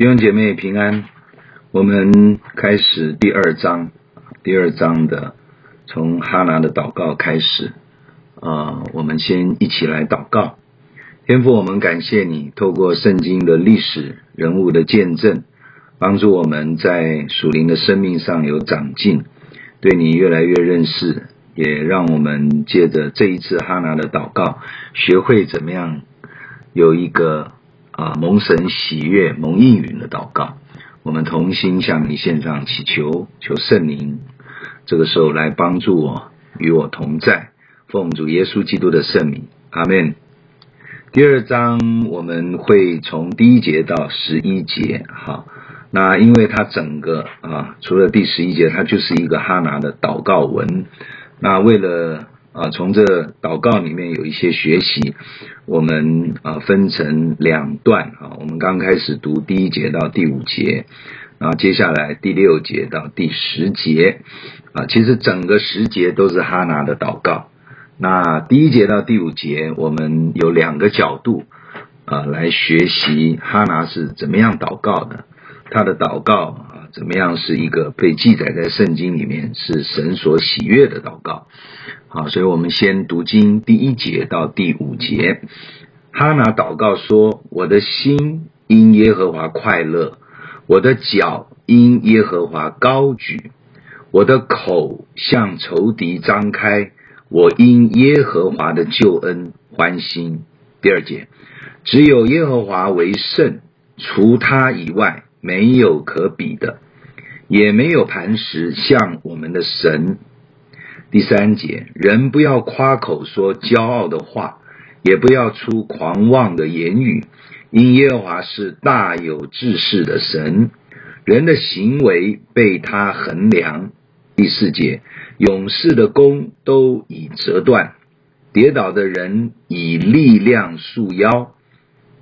弟兄姐妹平安，我们开始第二章，第二章的从哈拿的祷告开始，啊、我们先一起来祷告。天父，我们感谢你，透过圣经的历史人物的见证，帮助我们在属灵的生命上有长进，对你越来越认识，也让我们借着这一次哈拿的祷告，学会怎么样有一个。啊，蒙神喜悦、蒙应允的祷告，我们同心向你献上祈求，求圣灵这个时候来帮助我，与我同在，奉主耶稣基督的圣名，阿门。第二章我们会从第一节到十一节，好，那因为它整个啊，除了第十一节，它就是一个哈拿的祷告文，那为了。啊，从这祷告里面有一些学习，我们啊分成两段啊，我们刚开始读第一节到第五节，然后接下来第六节到第十节，啊，其实整个十节都是哈拿的祷告。那第一节到第五节，我们有两个角度啊来学习哈拿是怎么样祷告的，他的祷告怎么样是一个被记载在圣经里面是神所喜悦的祷告。好，所以我们先读经第一节到第五节。哈拿祷告说：“我的心因耶和华快乐，我的脚因耶和华高举，我的口向仇敌张开，我因耶和华的救恩欢心。”第二节，只有耶和华为圣，除他以外没有可比的，也没有磐石像我们的神。第三节，人不要夸口说骄傲的话，也不要出狂妄的言语，因耶和华是大有志士的神，人的行为被他衡量。第四节，勇士的弓都已折断，跌倒的人以力量束腰。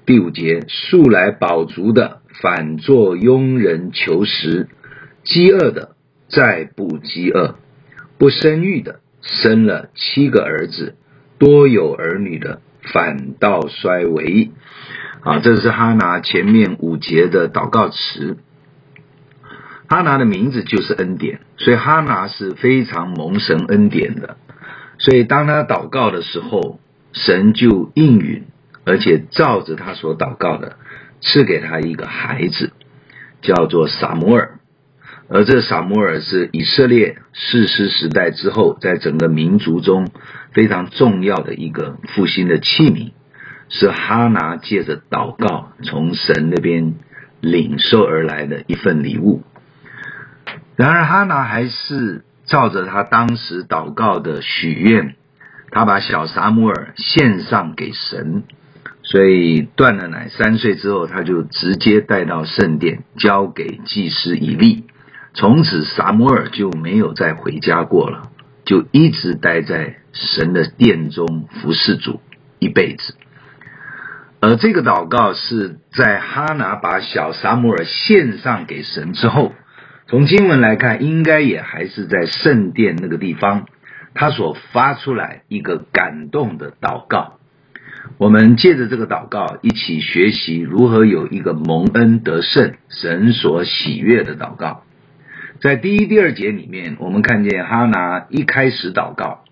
第五节，素来饱足的反作庸人求食，饥饿的再不饥饿。不生育的生了七个儿子，多有儿女的反倒衰微。啊，这是哈拿前面五节的祷告词。哈拿的名字就是恩典，所以哈拿是非常蒙神恩典的。所以当他祷告的时候，神就应允，而且照着他所祷告的，赐给他一个孩子，叫做撒母耳。而这撒母耳是以色列士师时代之后，在整个民族中非常重要的一个复兴的器皿，是哈拿借着祷告从神那边领受而来的一份礼物。然而，哈拿还是照着他当时祷告的许愿，他把小撒母耳献上给神，所以断了奶三岁之后，他就直接带到圣殿，交给祭司以利。从此，撒母耳就没有再回家过了，就一直待在神的殿中服侍主一辈子。而这个祷告是在哈拿把小撒母耳献上给神之后，从经文来看，应该也还是在圣殿那个地方，他所发出来一个感动的祷告。我们借着这个祷告，一起学习如何有一个蒙恩得胜、神所喜悦的祷告。在第一、第二节里面，我们看见哈拿一开始祷告，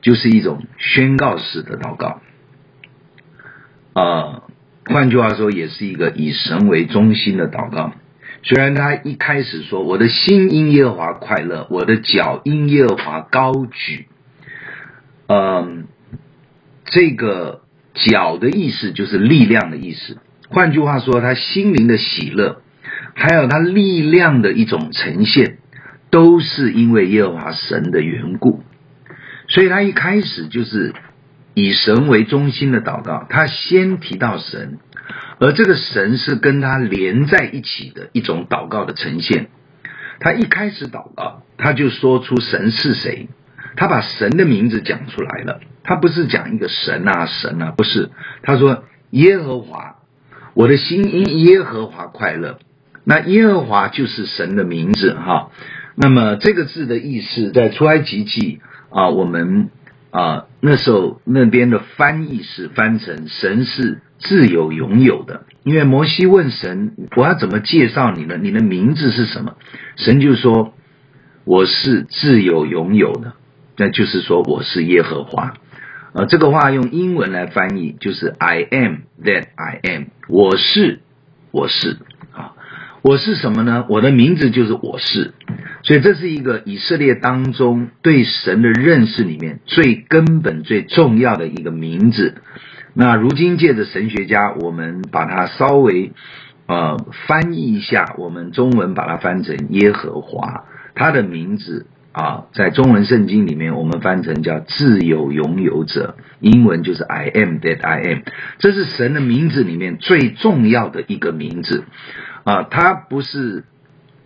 就是一种宣告式的祷告。呃，换句话说，也是一个以神为中心的祷告。虽然他一开始说：“我的心因耶和华快乐，我的脚因耶和华高举。”嗯，这个“脚”的意思就是力量的意思。换句话说，他心灵的喜乐。还有他力量的一种呈现，都是因为耶和华神的缘故，所以他一开始就是以神为中心的祷告。他先提到神，而这个神是跟他连在一起的一种祷告的呈现。他一开始祷告，他就说出神是谁，他把神的名字讲出来了。他不是讲一个神啊神啊，不是。他说耶和华，我的心因耶和华快乐。那耶和华就是神的名字哈，那么这个字的意思在出埃及记啊，我们啊，那时候那边的翻译是翻成神是自有永有的，因为摩西问神：“我要怎么介绍你呢？你的名字是什么？”神就说：“我是自有永有的。”那就是说我是耶和华。呃，这个话用英文来翻译就是 “I am that I am”，我是，我是啊。我是什么呢？我的名字就是我是，所以这是一个以色列当中对神的认识里面最根本、最重要的一个名字。那如今借着神学家，我们把它稍微呃翻译一下，我们中文把它翻成耶和华，他的名字啊，在中文圣经里面我们翻成叫自有拥有者，英文就是 I am that I am，这是神的名字里面最重要的一个名字。啊，他不是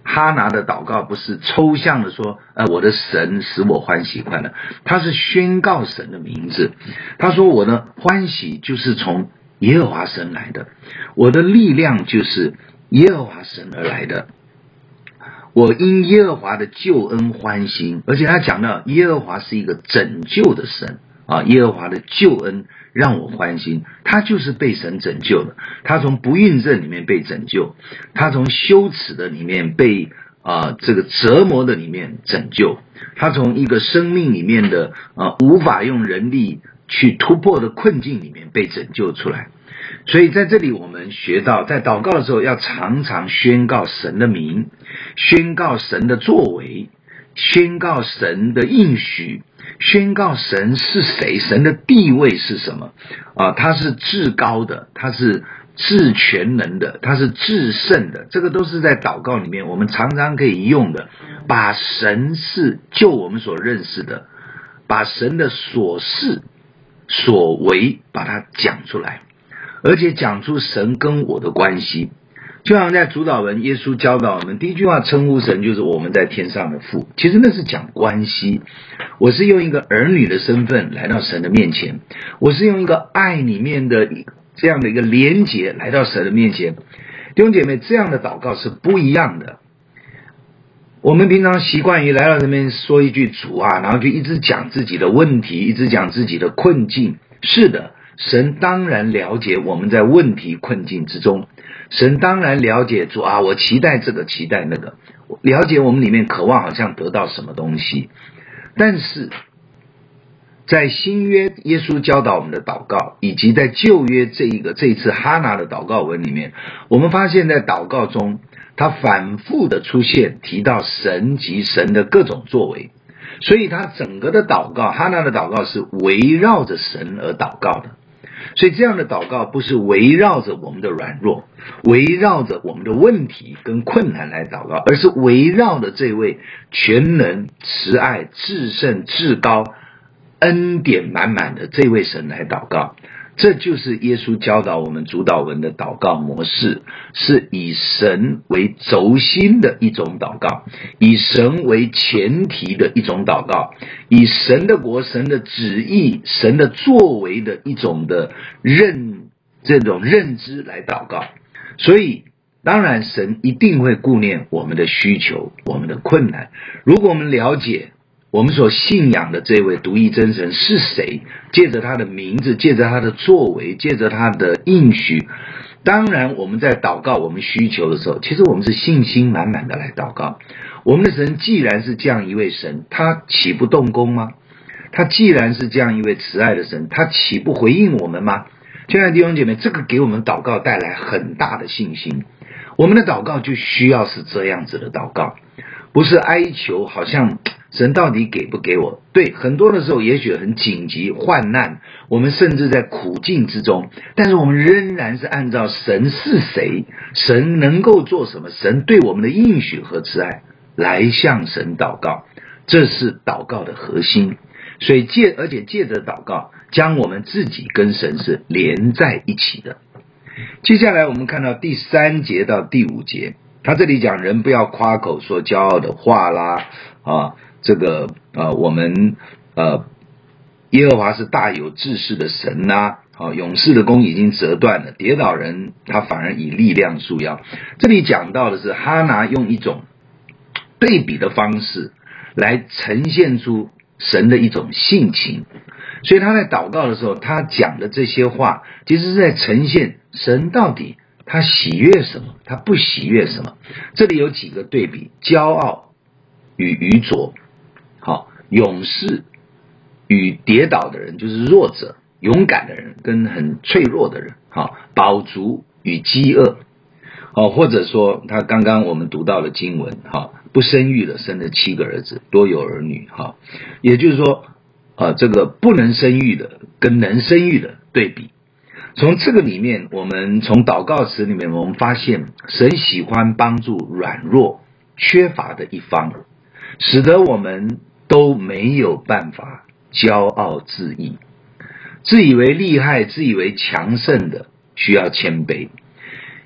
哈拿的祷告，不是抽象的说，呃，我的神使我欢喜快乐，他是宣告神的名字。他说，我的欢喜就是从耶和华神来的，我的力量就是耶和华神而来的。我因耶和华的救恩欢心，而且他讲到耶和华是一个拯救的神啊，耶和华的救恩。让我欢心，他就是被神拯救的。他从不孕症里面被拯救，他从羞耻的里面被啊、这个折磨的里面拯救，他从一个生命里面的啊、无法用人力去突破的困境里面被拯救出来。所以在这里我们学到，在祷告的时候要常常宣告神的名，宣告神的作为，宣告神的应许。宣告神是谁，神的地位是什么？啊，他是至高的，他是至全能的，他是至圣的。这个都是在祷告里面，我们常常可以用的。把神是就我们所认识的，把神的所是所为，把它讲出来，而且讲出神跟我的关系。就像在主祷文，耶稣教导我们第一句话称呼神就是我们在天上的父。其实那是讲关系。我是用一个儿女的身份来到神的面前，我是用一个爱里面的这样的一个连结来到神的面前。弟兄姐妹，这样的祷告是不一样的。我们平常习惯于来到这边说一句主啊，然后就一直讲自己的问题，一直讲自己的困境。是的，神当然了解我们在问题困境之中。神当然了解主啊，我期待这个，期待那个，了解我们里面渴望好像得到什么东西。但是在新约耶稣教导我们的祷告，以及在旧约这一个这一次哈拿的祷告文里面，我们发现，在祷告中，他反复的出现提到神及神的各种作为，所以他整个的祷告，哈拿的祷告是围绕着神而祷告的。所以，这样的祷告不是围绕着我们的软弱，围绕着我们的问题跟困难来祷告，而是围绕着这位全能、慈爱、至圣、至高、恩典满满的这位神来祷告。这就是耶稣教导我们主祷文的祷告模式，是以神为轴心的一种祷告，以神为前提的一种祷告，以神的国、神的旨意、神的作为的一种的认这种认知来祷告。所以，当然神一定会顾念我们的需求、我们的困难。如果我们了解。我们所信仰的这位独一真神是谁？借着他的名字，借着他的作为，借着他的应许，当然我们在祷告我们需求的时候，其实我们是信心满满的来祷告。我们的神既然是这样一位神，他岂不动工吗？他既然是这样一位慈爱的神，他岂不回应我们吗？亲爱的弟兄姐妹，这个给我们祷告带来很大的信心。我们的祷告就需要是这样子的祷告，不是哀求，好像。神到底给不给我？对，很多的时候也许很紧急、患难，我们甚至在苦境之中，但是我们仍然是按照神是谁，神能够做什么，神对我们的应许和慈爱来向神祷告，这是祷告的核心。所以借，而且借着祷告，将我们自己跟神是连在一起的。接下来我们看到第三节到第五节，他这里讲人不要夸口说骄傲的话啦，啊。这个呃，我们呃，耶和华是大有志士的神呐，啊，勇士的弓已经折断了，跌倒人他反而以力量束腰。这里讲到的是哈拿用一种对比的方式来呈现出神的一种性情。所以他在祷告的时候，他讲的这些话，其实是在呈现神到底他喜悦什么，他不喜悦什么。这里有几个对比：骄傲与愚拙，勇士与跌倒的人，就是弱者；勇敢的人跟很脆弱的人，好，饱足与饥饿，好，或者说他刚刚我们读到了经文，哈，不生育的生了七个儿子，多有儿女，哈，也就是说。啊，这个不能生育的跟能生育的对比，从这个里面，我们从祷告词里面，我们发现神喜欢帮助软弱、缺乏的一方，使得我们都没有办法骄傲自义，自以为厉害、自以为强盛的，需要谦卑。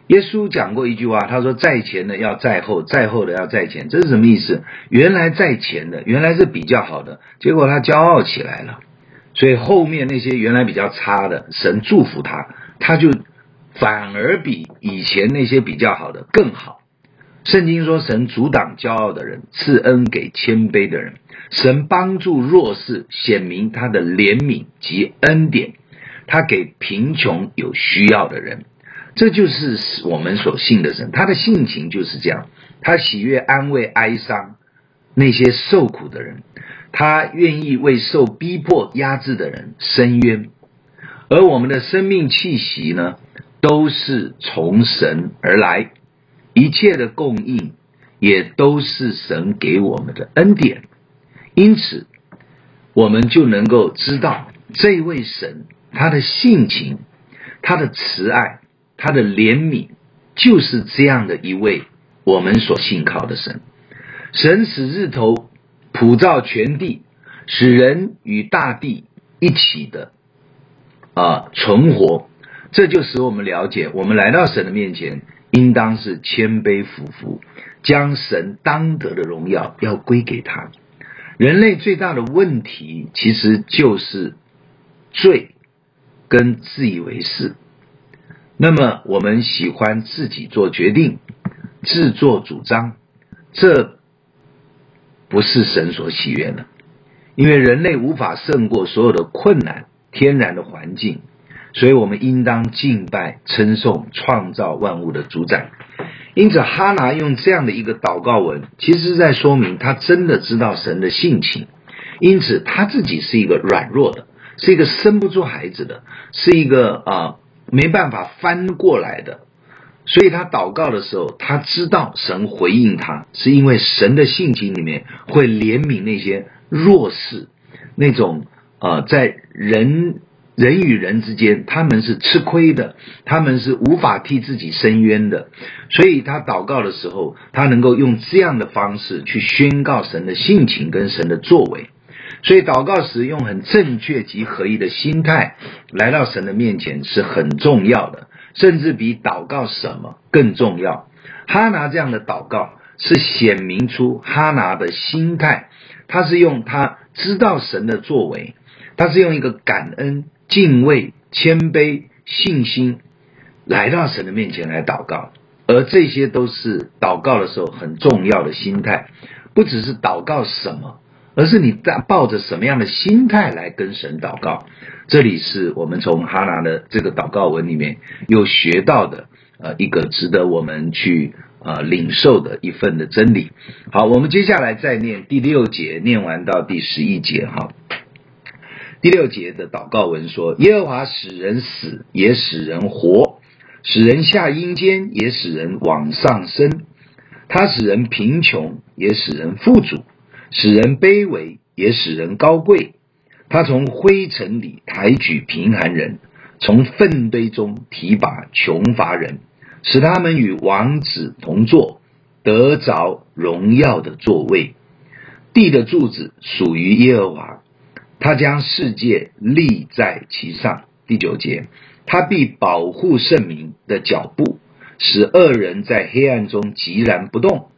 耶稣讲过一句话，他说：“在前的要在后，在后的要在前。”这是什么意思？原来在前的原来是比较好的，结果他骄傲起来了，所以后面那些原来比较差的，神祝福他，他就反而比以前那些比较好的更好。圣经说：“神阻挡骄傲的人，赐恩给谦卑的人。神帮助弱势，显明他的怜悯及恩典，他给贫穷有需要的人。”这就是我们所信的神，他的性情就是这样，他喜悦安慰哀伤那些受苦的人，他愿意为受逼迫压制的人伸冤，而我们的生命气息呢，都是从神而来，一切的供应也都是神给我们的恩典，因此我们就能够知道这位神他的性情，他的慈爱。他的怜悯就是这样的一位我们所信靠的神。神使日头普照全地，使人与大地一起的啊存活。这就使我们了解，我们来到神的面前，应当是谦卑俯伏，将神当得的荣耀要归给他。人类最大的问题，其实就是罪跟自以为是。那么我们喜欢自己做决定，自作主张，这不是神所喜悦的，因为人类无法胜过所有的困难、天然的环境，所以我们应当敬拜、称颂创造万物的主宰。因此，哈拿用这样的一个祷告文，其实是在说明他真的知道神的性情，因此他自己是一个软弱的，是一个生不出孩子的，是一个啊。没办法翻过来的，所以他祷告的时候，他知道神回应他，是因为神的性情里面会怜悯那些弱势，那种呃，在人人与人之间，他们是吃亏的，他们是无法替自己伸冤的，所以他祷告的时候，他能够用这样的方式去宣告神的性情跟神的作为。所以祷告时用很正确及合一的心态来到神的面前是很重要的，甚至比祷告什么更重要。哈拿这样的祷告是显明出哈拿的心态，他是用他知道神的作为，他是用一个感恩、敬畏、谦卑、信心来到神的面前来祷告，而这些都是祷告的时候很重要的心态，不只是祷告什么。而是你在抱着什么样的心态来跟神祷告？这里是我们从哈拿的这个祷告文里面又学到的呃一个值得我们去呃领受的一份的真理。好，我们接下来再念第六节，念完到第十一节哈。第六节的祷告文说：耶和华使人死，也使人活；使人下阴间，也使人往上升。他使人贫穷，也使人富足。使人卑微，也使人高贵。他从灰尘里抬举贫寒人，从粪堆中提拔穷乏人，使他们与王子同坐，得着荣耀的座位。地的柱子属于耶和华，他将世界立在其上。第九节，他必保护圣民的脚步，使恶人在黑暗中寂然不动。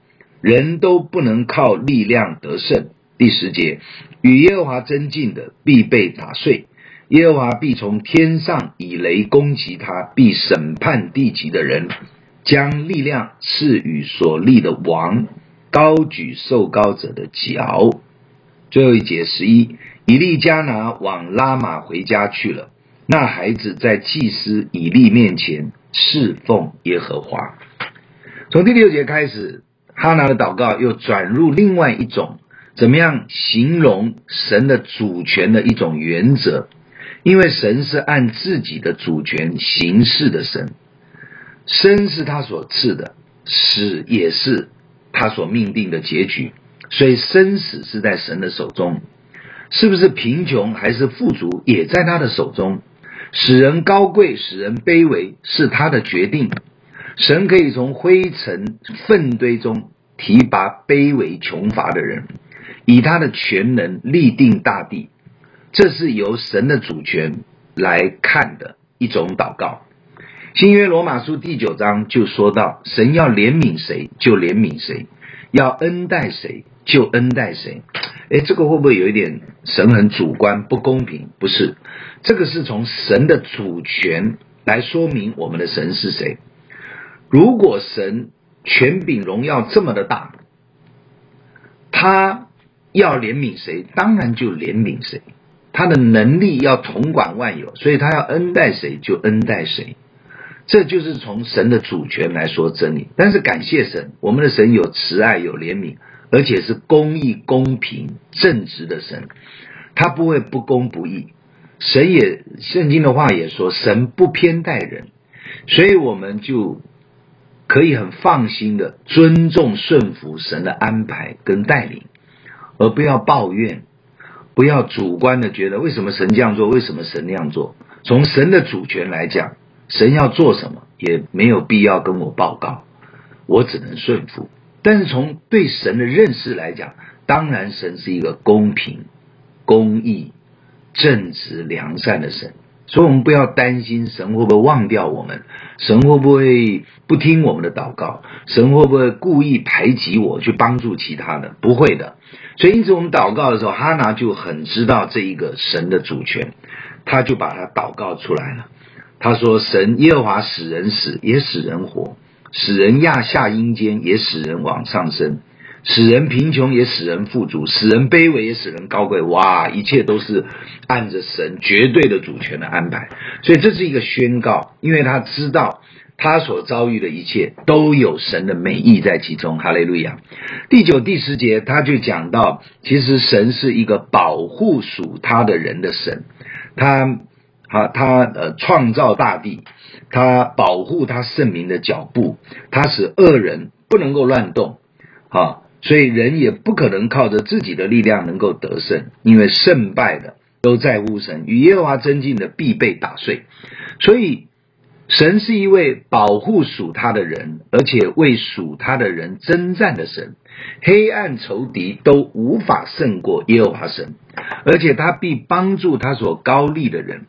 人都不能靠力量得胜。第十节，与耶和华争竞的必被打碎，耶和华必从天上以雷攻击他，必审判地极的人，将力量赐予所立的王，高举受膏者的脚。最后一节十一，以利加拿往拉玛回家去了。那孩子在祭司以利面前侍奉耶和华。从第六节开始，哈拿的祷告又转入另外一种怎么样形容神的主权的一种原则，因为神是按自己的主权行事的神，生是他所赐的，死也是他所命定的结局，所以生死是在神的手中，是不是贫穷还是富足也在他的手中。使人高贵，使人卑微，是他的决定。神可以从灰尘粪堆中提拔卑微穷乏的人，以他的全能立定大地。这是由神的主权来看的一种祷告。新约罗马书第九章就说到，神要怜悯谁就怜悯谁，要恩待谁就恩待谁。诶，这个会不会有一点神很主观不公平？不是，这个是从神的主权来说明我们的神是谁。如果神权柄荣耀这么的大，他要怜悯谁，当然就怜悯谁。他的能力要统管万有，所以他要恩待谁就恩待谁。这就是从神的主权来说真理。但是感谢神，我们的神有慈爱，有怜悯。而且是公义、公平、正直的神，他不会不公不义。神也，圣经的话也说，神不偏待人，所以我们就可以很放心的尊重、顺服神的安排跟带领，而不要抱怨，不要主观的觉得为什么神这样做，为什么神那样做。从神的主权来讲，神要做什么也没有必要跟我报告，我只能顺服。但是从对神的认识来讲，当然神是一个公平、公义、正直、良善的神，所以我们不要担心神会不会忘掉我们，神会不会不听我们的祷告，神会不会故意排挤我去帮助其他的？不会的。所以因此我们祷告的时候，哈拿就很知道这一个神的主权，他就把他祷告出来了。他说：“神耶和华使人死，也使人活。”使人压下阴间，也使人往上升；使人贫穷，也使人富足；使人卑微，也使人高贵。哇，一切都是按着神绝对的主权的安排。所以这是一个宣告，因为他知道他所遭遇的一切都有神的美意在其中。哈利路亚。第九、第十节他就讲到，其实神是一个保护属他的人的神，他。他他呃创造大地，他保护他圣民的脚步，他使恶人不能够乱动，啊，所以人也不可能靠着自己的力量能够得胜，因为胜败的都在乎神，与耶和华争竞的必被打碎。所以神是一位保护属他的人，而且为属他的人征战的神，黑暗仇敌都无法胜过耶和华神，而且他必帮助他所高立的人。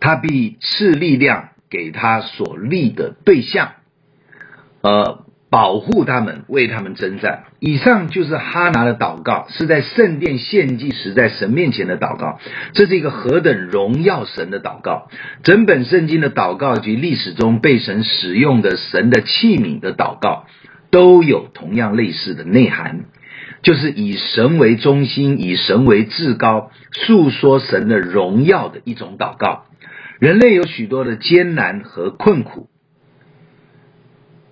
他必赐力量给他所立的对象，呃，保护他们，为他们征战。以上就是哈拿的祷告，是在圣殿献祭时在神面前的祷告。这是一个何等荣耀神的祷告！整本圣经的祷告及历史中被神使用的神的器皿的祷告，都有同样类似的内涵，就是以神为中心，以神为至高，诉说神的荣耀的一种祷告。人类有许多的艰难和困苦，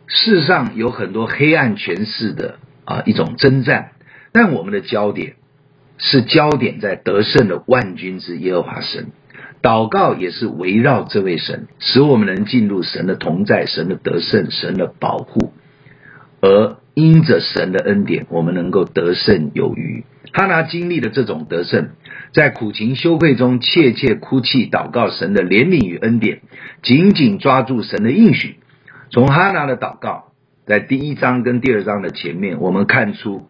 世上有很多黑暗权势的啊一种征战，但我们的焦点是焦点在得胜的万军之耶和华神，祷告也是围绕这位神，使我们能进入神的同在、神的得胜、神的保护，而因着神的恩典，我们能够得胜有余。哈拿经历了这种得胜，在苦情羞愧中切切哭泣，祷告神的怜悯与恩典，紧紧抓住神的应许。从哈拿的祷告，在第一章跟第二章的前面，我们看出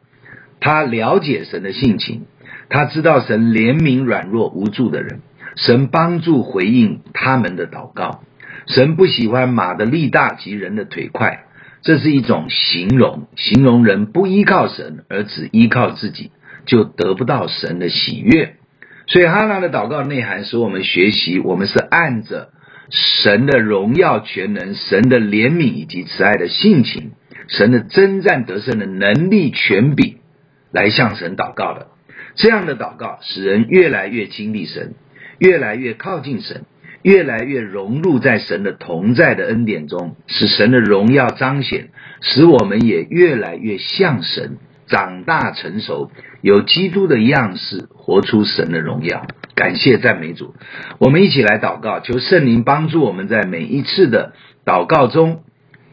他了解神的性情，他知道神怜悯软弱无助的人，神帮助回应他们的祷告，神不喜欢马的力大及人的腿快，这是一种形容，形容人不依靠神而只依靠自己。就得不到神的喜悦，所以哈拿的祷告内涵使我们学习，我们是按着神的荣耀全能、神的怜悯以及慈爱的性情、神的征战得胜的能力权柄来向神祷告的。这样的祷告使人越来越经历神，越来越靠近神，越来越融入在神的同在的恩典中，使神的荣耀彰显，使我们也越来越像神，长大成熟，有基督的样式，活出神的荣耀。感谢赞美主，我们一起来祷告，求圣灵帮助我们在每一次的祷告中，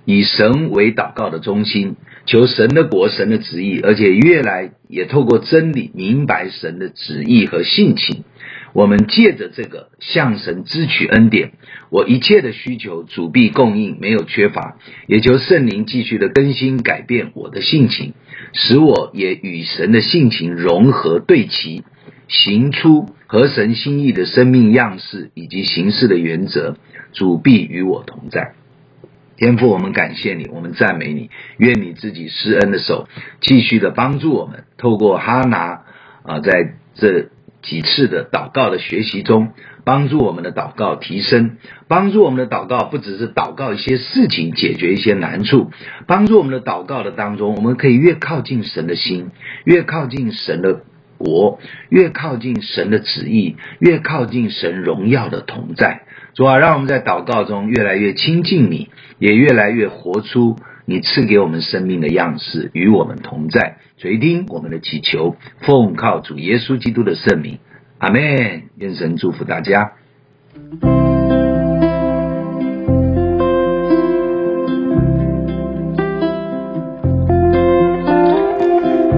以神为祷告的中心，求神的国、神的旨意，而且越来也透过真理明白神的旨意和性情。我们借着这个向神支取恩典，我一切的需求主必供应，没有缺乏。也求圣灵继续的更新改变我的性情，使我也与神的性情融合对齐。行出合神心意的生命样式以及行事的原则，主必与我同在。天父，我们感谢你，我们赞美你，愿你自己施恩的手继续的帮助我们。透过哈拿啊，在这几次的祷告的学习中，帮助我们的祷告提升，帮助我们的祷告不只是祷告一些事情，解决一些难处，帮助我们的祷告的当中，我们可以越靠近神的心，越靠近神的。国越靠近神的旨意，越靠近神荣耀的同在。主啊，让我们在祷告中越来越亲近你，也越来越活出你赐给我们生命的样式，与我们同在。垂听我们的祈求，奉靠主耶稣基督的圣名，阿门。愿神祝福大家。